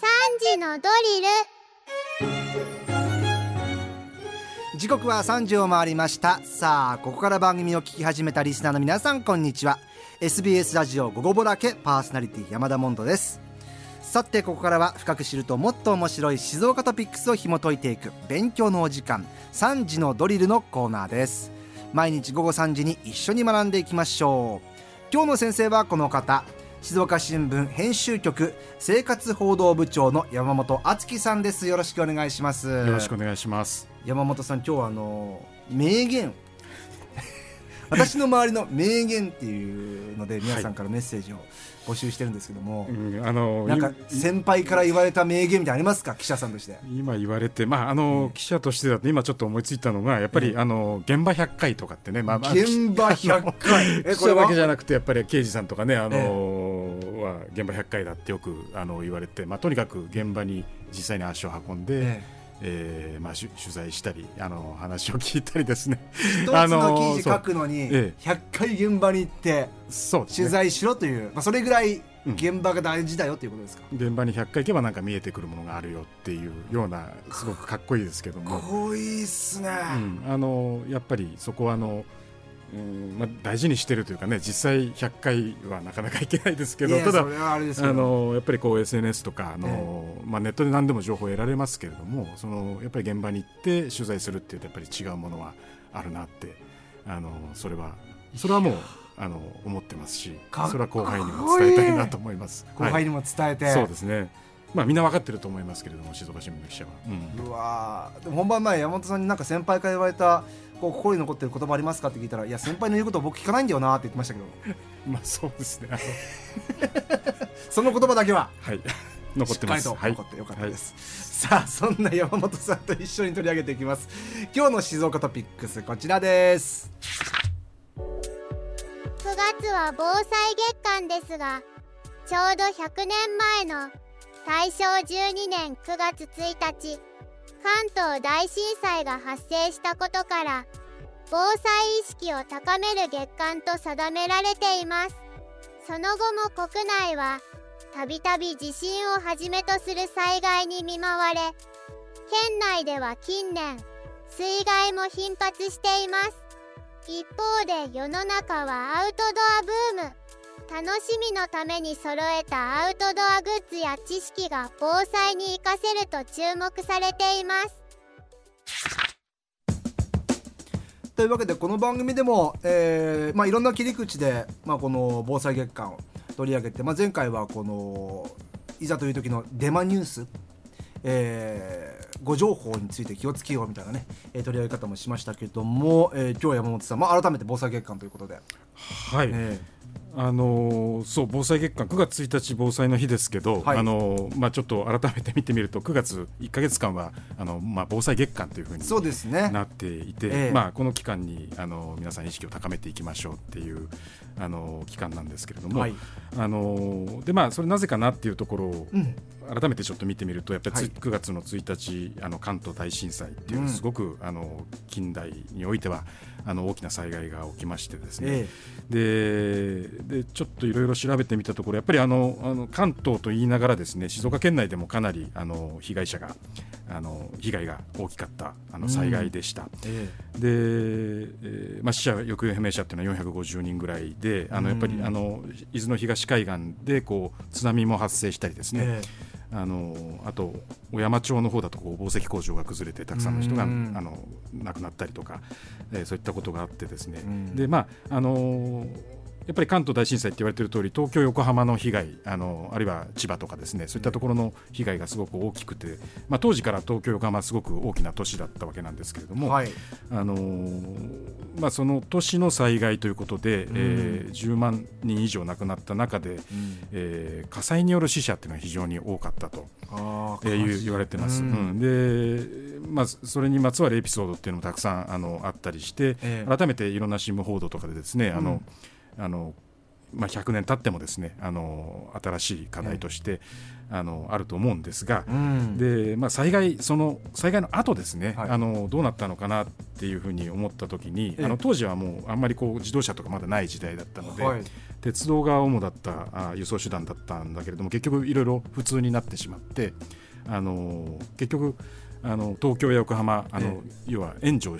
時のドリル。時刻は3時を回りました。さあここから番組を聞き始めたリスナーの皆さんこんにちは。SBS ラジオ午後ぼらけパーソナリティ山田モンドです。さてここからは深く知るともっと面白い静岡トピックスを紐解いていく勉強のお時間3時のドリルのコーナーです。毎日午後3時に一緒に学んでいきましょう。今日の先生はこの方。静岡新聞編集局生活報道部長の山本敦樹さんです。よろしくお願いします。よろしくお願いします。山本さん今日はあの名言。私の周りの名言っていうので皆さんからメッセージを募集してるんですけども、はいうん、あのなんか先輩から言われた名言みたいなありますか？記者さんとして。今言われてまああの、記者としてだと今ちょっと思いついたのがやっぱり、あの現場100回とかってね、まあ、現場100回？記者だけじゃなくてやっぱり刑事さんとかねあの、は現場100回だってよくあの言われてまあとにかく現場に実際に足を運んで、ええ。えーまあ、取材したりあの話を聞いたりですね。一つの記事書くのに100回現場に行って取材しろという、まあ、それぐらい現場が大事だよということですか、うん、現場に100回行けばなんか見えてくるものがあるよっていうようなすごくかっこいいですけども。かっこいいっすね、うん、あのやっぱりそこはあのうんまあ、大事にしてるというかね実際100回はなかなかいけないですけどただあのやっぱりこう SNS とかあの、えまあ、ネットで何でも情報を得られますけれどもそのやっぱり現場に行って取材するっていうとやっぱり違うものはあるなってあのそれはそれはもうあの思ってますしそれは後輩にも伝えたいなと思います。後輩にも伝えて、はい、そうですね。まあみんな分かってると思いますけれども静岡新聞の記者は、うん、うわでも本番前山本さんになんか先輩から言われたこう心に残ってる言葉ありますかって聞いたらいや先輩の言うことを僕聞かないんだよなって言ってましたけど。まあそうですね。その言葉だけは。はい。残ってます。残ってよかったです、はい、さあそんな山本さんと一緒に取り上げていきます。今日の静岡トピックスこちらです。9月は防災月間ですがちょうど100年前の大正12年9月1日関東大震災が発生したことから防災意識を高める月間と定められています。その後も国内はたびたび地震をはじめとする災害に見舞われ県内では近年水害も頻発しています。一方で世の中はアウトドアブーム。楽しみのために揃えたアウトドアグッズや知識が防災に活かせると注目されています。というわけでこの番組でも、えーまあ、いろんな切り口で、まあ、この防災月間を取り上げて、まあ、前回はこのいざという時のデマニュース、えー、ご情報について気をつけようみたいなね、えー、取り上げ方もしましたけども、えー、今日山本さん、まあ、改めて防災月間ということで。はい、えーあのそう防災月間9月1日防災の日ですけど、はい、あのまあ、ちょっと改めて見てみると9月1か月間はあの、まあ、防災月間というふうにそうです、ね、なっていて、ええ、まあ、この期間にあの皆さん意識を高めていきましょうっていうあの期間なんですけれども、はい、あのでまあ、それなぜかなっていうところを、うん改めてちょっと見てみるとやっぱり、はい、9月の1日あの関東大震災っていうすごく、うん、あの近代においてはあの大きな災害が起きましてですね、えー、ででちょっといろいろ調べてみたところやっぱりあのあの関東と言いながらですね静岡県内でもかなりあの被害者があの被害が大きかったあの災害でした。うんえ。ー、で、えーまあ、死者行方不明者っていうのは450人ぐらいであのやっぱりあの伊豆の東海岸でこう津波も発生したりですね、えーあのあと小山町の方だとこう紡績工場が崩れてたくさんの人があの亡くなったりとか、えー、そういったことがあってですね、でまああのーやっぱり関東大震災って言われている通り東京、横浜の被害あのあるいは千葉とかですねそういったところの被害がすごく大きくて、まあ、当時から東京、横浜はすごく大きな都市だったわけなんですけれども、はい、あのまあ、その都市の災害ということで、うん、えー、10万人以上亡くなった中で、うん、えー、火災による死者っていうのは非常に多かったと、えー、言われてます。うん、でまあ、それにまつわるエピソードっていうのもたくさんあのあったりして、えー、改めていろんな新聞報道とかでですね、あの、あのまあ、100年経ってもですねあの新しい課題として、あのあると思うんですが、うん、でまあ、災害その災害の後ですね、はい、あのどうなったのかなっていうふうに思った時に、あの当時はもうあんまりこう自動車とかまだない時代だったので、はい、鉄道が主だったあ輸送手段だったんだけれども結局いろいろ普通になってしまってあの結局あの東京や横浜あの、要は援助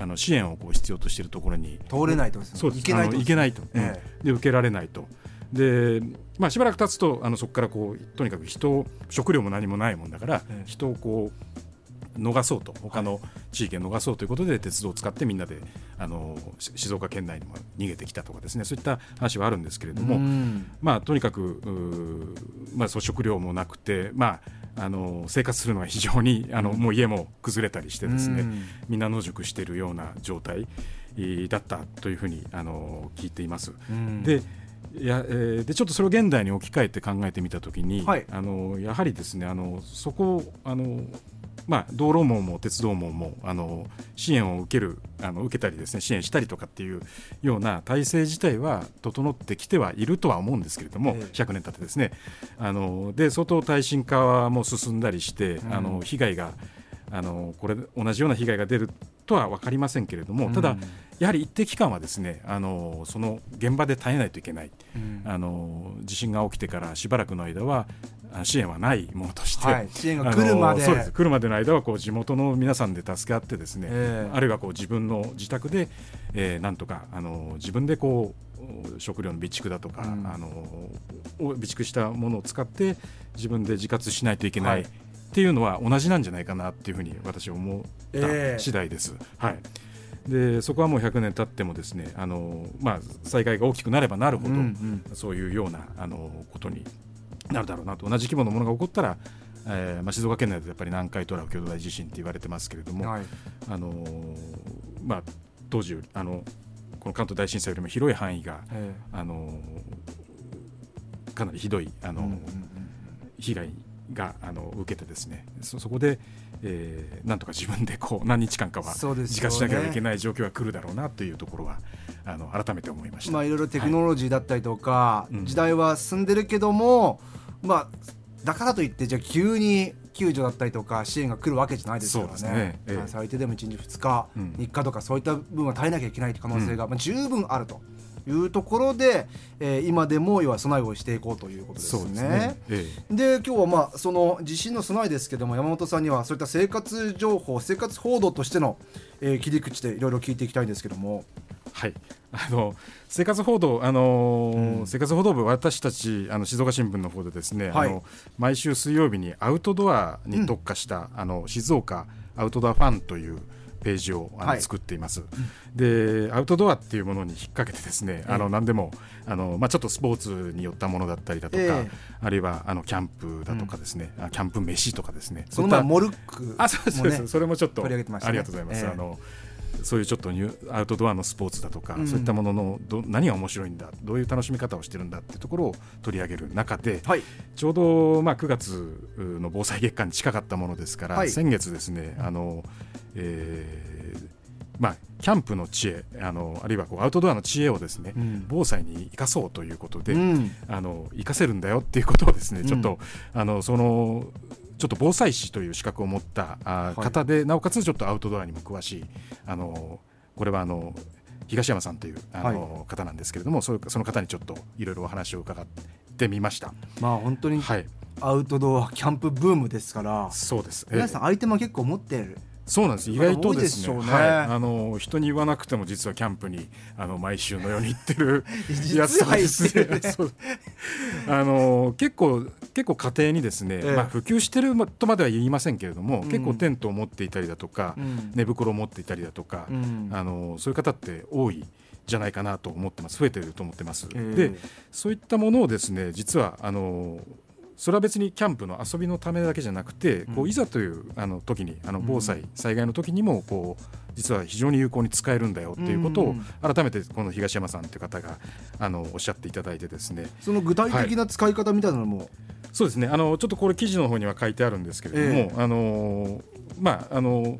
あの支援をこう必要としているところに。通れないと、そうです。行けないと行けないと、ええ、で受けられないと。で、まあ、しばらく経つとあのそこからこうとにかく人を食料も何もないもんだから、え、人をこう逃そうと他の地域を逃そうということで鉄道を使ってみんなであの静岡県内にも逃げてきたとかですねそういった話はあるんですけれども、まあ、とにかくまあ、食料もなくて、まあ、あの生活するのが非常にあの、もう家も崩れたりしてですね、みん。な野宿しているような状態だったというふうにあの聞いています。でいやえー、でちょっとそれを現代に置き換えて考えてみたときに、はい、あのやはりですねあのそこあのまあ、道路網も鉄道網もあの支援を受けるあの受けたりですね支援したりとかっていうような体制自体は整ってきてはいるとは思うんですけれども、えー、100年経ってですね。あので相当耐震化も進んだりして、うん、あの被害があのこれ同じような被害が出るとは分かりませんけれども、ただ、やはり一定期間はですねあのその現場で耐えないといけない、うん、あの地震が起きてからしばらくの間は支援はないものとして、はい、支援が来るまで。そうです。来るまでの間はこう地元の皆さんで助け合ってですね、えー、あるいはこう自分の自宅で、えー、なんとかあの自分でこう食料の備蓄だとか、うん、あの備蓄したものを使って自分で自活しないといけない、はい、っていうのは同じなんじゃないかなっていうふうに私は思った次第です。えー、はい。でそこはもう100年経ってもですねあの、まあ、災害が大きくなればなるほど、うんうん、そういうようなあのことになるだろうなと。同じ規模のものが起こったら、えーまあ、静岡県内でやっぱり南海トラフ巨大地震って言われてますけれども、はい、あのまあ、当時あのこの関東大震災よりも広い範囲が、えー、あのかなりひどいあの、うんうんうん、被害があの受けてですねそこで、えー、なんとか自分でこう何日間かは自活しなければいけない状況が来るだろうなというところはあの改めて思いました、まあ、いろい。ろテクノロジーだったりとか、はい、時代は進んでるけども、まあ、だからといってじゃあ急に救助だったりとか支援が来るわけじゃないですからね、ね。ええ、最低でも1日2日、うん、3日とかそういった部分は耐えなきゃいけない可能性が、うん、まあ、十分あると。いうところで、えー、今でも要は備えをしていこうということですね。で、ね。ええ、今日はまあその地震の備えですけども山本さんにはそういった生活情報生活報道としての、えー、切り口でいろいろ聞いていきたいんですけども。はい。あの生活報道、あのーうん、生活報道部、私たちあの静岡新聞の方でですね、はい、あの毎週水曜日にアウトドアに特化した、うん、あの静岡アウトドアファンというページをあの、はい、作っています。でアウトドアっていうものに引っ掛けてですね、あの何でもあの、まあ、ちょっとスポーツによったものだったりだとか、えー、あるいはあのキャンプだとかですね、うん、キャンプ飯とかですねその前モルック、あそうです、ね、それもちょっと、ね、ありがとうございます。えー、あのそういうちょっとニュアウトドアのスポーツだとか、うん、そういったもののど何が面白いんだどういう楽しみ方をしてるんだっていうところを取り上げる中で、はい、ちょうど、まあ、9月の防災月間に近かったものですから、はい、先月ですねあの、えーまあ、キャンプの知恵あのあるいはこうアウトドアの知恵をですね、うん、防災に生かそうということで、うん、あの生かせるんだよっていうことをですね、ちょっとあのそのちょっと防災士という資格を持ったあ、方で、なおかつちょっとアウトドアにも詳しいあのこれはあの東山さんというあの、はい、方なんですけれどもそその方にちょっといろいろお話を伺ってみました。まあ本当に、はい、アウトドアキャンプブームですからそうです。皆さんアイテムは結構持ってるそうなんです。意外とですね、ね、はい、あの人に言わなくても実はキャンプにあの毎週のように行ってる やつなんですね。ねあの結構結構家庭にですね、ええ、まあ普及してるとまでは言いませんけれども、うん、結構テントを持っていたりだとか、うん、寝袋を持っていたりだとか、うん、あのそういう方って多い。じゃないかなと思ってます。増えてると思ってます、えー、でそういったものをですね実はあのそれは別にキャンプの遊びのためだけじゃなくて、こういざというあの時にあの防災、災害の時にもこう実は非常に有効に使えるんだよっていうことを改めてこの東山さんという方があのおっしゃっていただいてですね。その具体的な使い方みたいなのも、はい、そうですね。あのちょっとこれ記事の方には書いてあるんですけれども、えー、あのまああの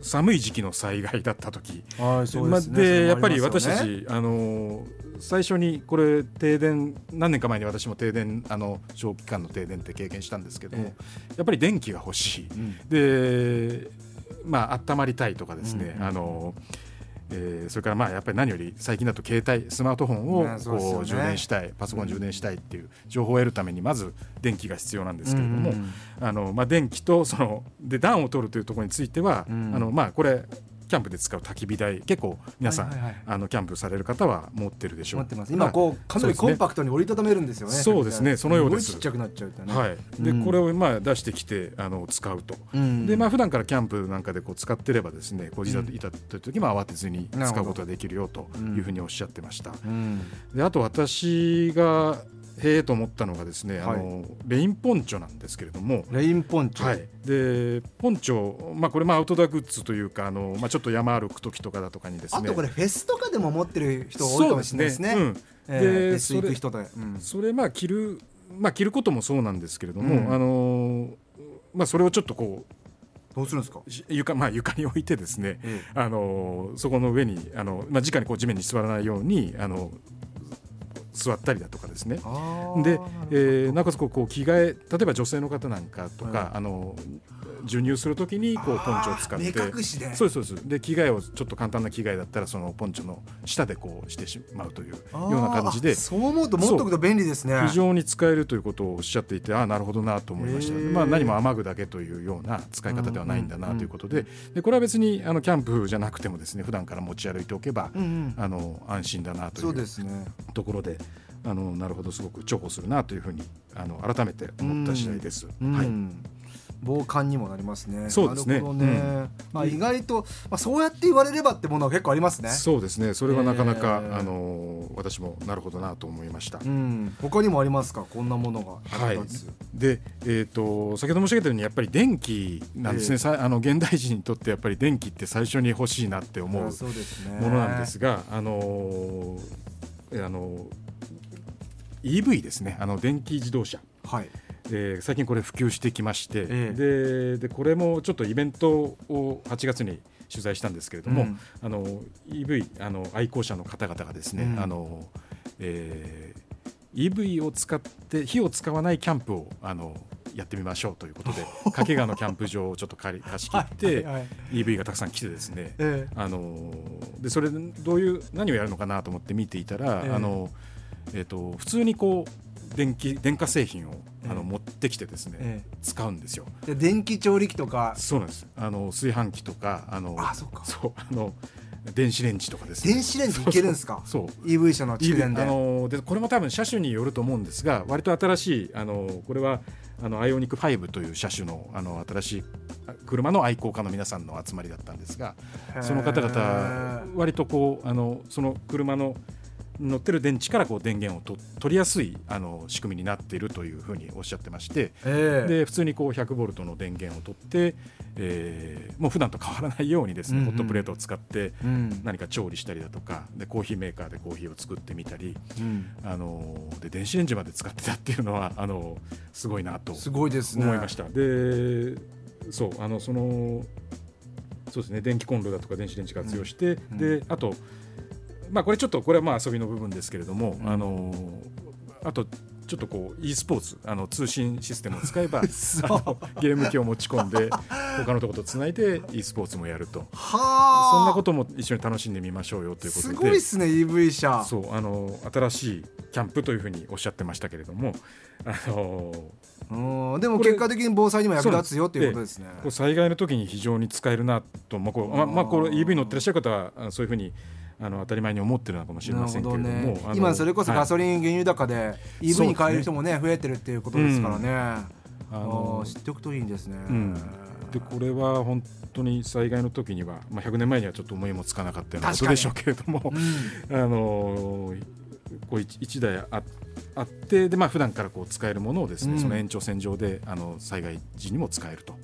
寒い時期の災害だった時、はい、で、ね。まあ、やっぱり私たち、あの最初にこれ停電何年か前に私も停電あの長期間の停電って経験したんですけども、やっぱり電気が欲しい、うん、でまあ温まりたいとかですね、うん、あのえー、それからまあやっぱり何より最近だと携帯スマートフォンをこう充電したい、パソコン充電したいっていう情報を得るためにまず電気が必要なんですけれども、あのまあ、電気とそので暖を取るというところについては、あのまあこれキャンプで使う焚き火台結構皆さん、はいはいはい、あのキャンプされる方は持ってるでしょう。今こうかなりコンパクトに折りたためるんですよね。そうですね。そのようです。ちっちゃくなっちゃうね。はい。で、うん、これをまあ出してきてあの使うと。うん、でまあ普段からキャンプなんかでこう使ってればですね、こういざいたという時も慌てずに使うことができるよというふうにおっしゃってました。であと私がへえと思ったのがですね、はい、あのレインポンチョなんですけれどもレインポンチョ、はい、でポンチョ、まあ、これまあアウトドアグッズというかあの、まあ、ちょっと山歩く時とかだとかにですねあとこれフェスとかでも持ってる人多いかもしれないですね。で、それそれまあ着るまあ着ることもそうなんですけれども、うん、あのまあそれをちょっとこうどうするんですか？床,、まあ、床に置いてですね、ええ、あのそこの上にあの、まあ、直にこう地面に座らないようにあの座ったりだとかですね。で、えー、なおかつこうこう着替え例えば女性の方なんかとか、はい、あの授乳するときにこうポンチョを使って。そうそうです。で着替えをちょっと簡単な着替えだったらそのポンチョの下でこうしてしまうというような感じで。そう思うと持っとくと便利ですね。非常に使えるということをおっしゃっていてああなるほどなと思いました。まあ何も雨具だけというような使い方ではないんだなということで。でこれは別にあのキャンプじゃなくてもですね普段から持ち歩いておけば、うんうん、あの安心だなというところで。あのなるほどすごく重宝するなというふうにあの改めて思った次第です。はい防寒にもなりますね。そうですね。ねうん、まあ意外とまあそうやって言われればってものは結構ありますね。そうですね。それはなかなか、えー、あの私もなるほどなと思いました。うん。他にもありますか？こんなものがはい。でえっ、ー、と先ほど申し上げたようにやっぱり電気なんですね。えー、あの現代人にとってやっぱり電気って最初に欲しいなって思うものなんですが、あのあの EV ですね。あの電気自動車、はい。で最近これ普及してきまして、ええ、ででこれもちょっとイベントを8月に取材したんですけれども、うん、あの EV あの愛好者の方々がですね、うん、あのえー、EV を使って火を使わないキャンプをあのやってみましょうということで 掛川のキャンプ場をちょっと借り貸し切って、はいはい、EV がたくさん来てですね、えあのでそれどういう何をやるのかなと思って見ていたら、え。あのえーと、普通にこう電気電化製品をあの、持ってきてですね、ええ、使うんですよ。で電気調理器とか。そうなんです。あの炊飯器とかあのあそうか。そうあの電子レンジとかですね。電子レンジいけるんですか？そう。EV 車の蓄電で。あのでこれも多分車種によると思うんですが割と新しいあのこれはあのアイオニック5という車種のあの新しい車の愛好家の皆さんの集まりだったんですがその方々割とこうあのその車の乗ってる電池からこう電源をと取りやすいあの仕組みになっているというふうにおっしゃってまして、えー、で普通にこう100ボルトの電源を取って、えー、もう普段と変わらないようにですね、うんうん、ホットプレートを使って何か調理したりだとかでコーヒーメーカーでコーヒーを作ってみたり、うん、あので電子レンジまで使ってたっていうのはあのすごいなと思いました。でそうあのそのそうですね電気コンロだとか電子レンジ活用して、うん、であとまあこれちょっとこれはまあ遊びの部分ですけれども、あのあとちょっとこう e スポーツあの通信システムを使えば ゲーム機を持ち込んで他のところとつないで e スポーツもやると。そんなことも一緒に楽しんでみましょうよということで。すごいですね EV 車。そうあの新しいキャンプというふうにおっしゃってましたけれどもあのうんでも結果的に防災にも役立つよということですね。災害の時に非常に使えるなと、まあこうままあ、これ EV 乗ってらっしゃる方はそういうふうにあの当たり前に思ってるのかもしれませんけれども、ね、今それこそガソリン、原油高で EV に変える人もね増えてるっていうことですからね、うん、あの知っておくといいんですね。うん、でこれは本当に災害の時には、まあ、100年前にはちょっと思いもつかなかったようなことでしょうけれども、うん、あのこう 1, 台ああってで、まあ普段からこう使えるものをですね、うん、その延長線上であの災害時にも使えると。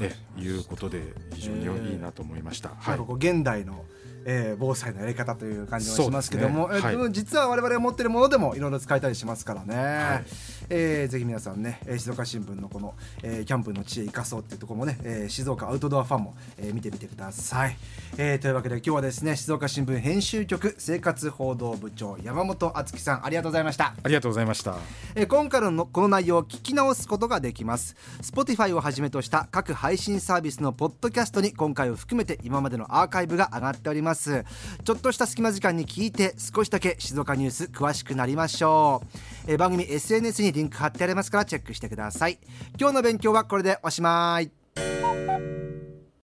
えいうことで非常にいいなと思いました。はい、現代のえー、防災のやり方という感じはしますけども、ね。はい、え実は我々が持っているものでもいろいろ使えたりしますからね、はい、えー、ぜひ皆さんね静岡新聞のこの、えー、キャンプの知恵生かそうっていうところもね、えー、静岡アウトドアファンも、えー、見てみてください、えー、というわけで今日はですね静岡新聞編集局生活報道部長山本敦樹さんありがとうございました。ありがとうございました、えー、今回のこの内容を聞き直すことができます。Spotify をはじめとした各配信サービスのポッドキャストに今回を含めて今までのアーカイブが上がっておりますちょっとした隙間時間に聞いて少しだけ静岡ニュース詳しくなりましょう、え、番組 SNS にリンク貼ってありますからチェックしてください。今日の勉強はこれでおしまい。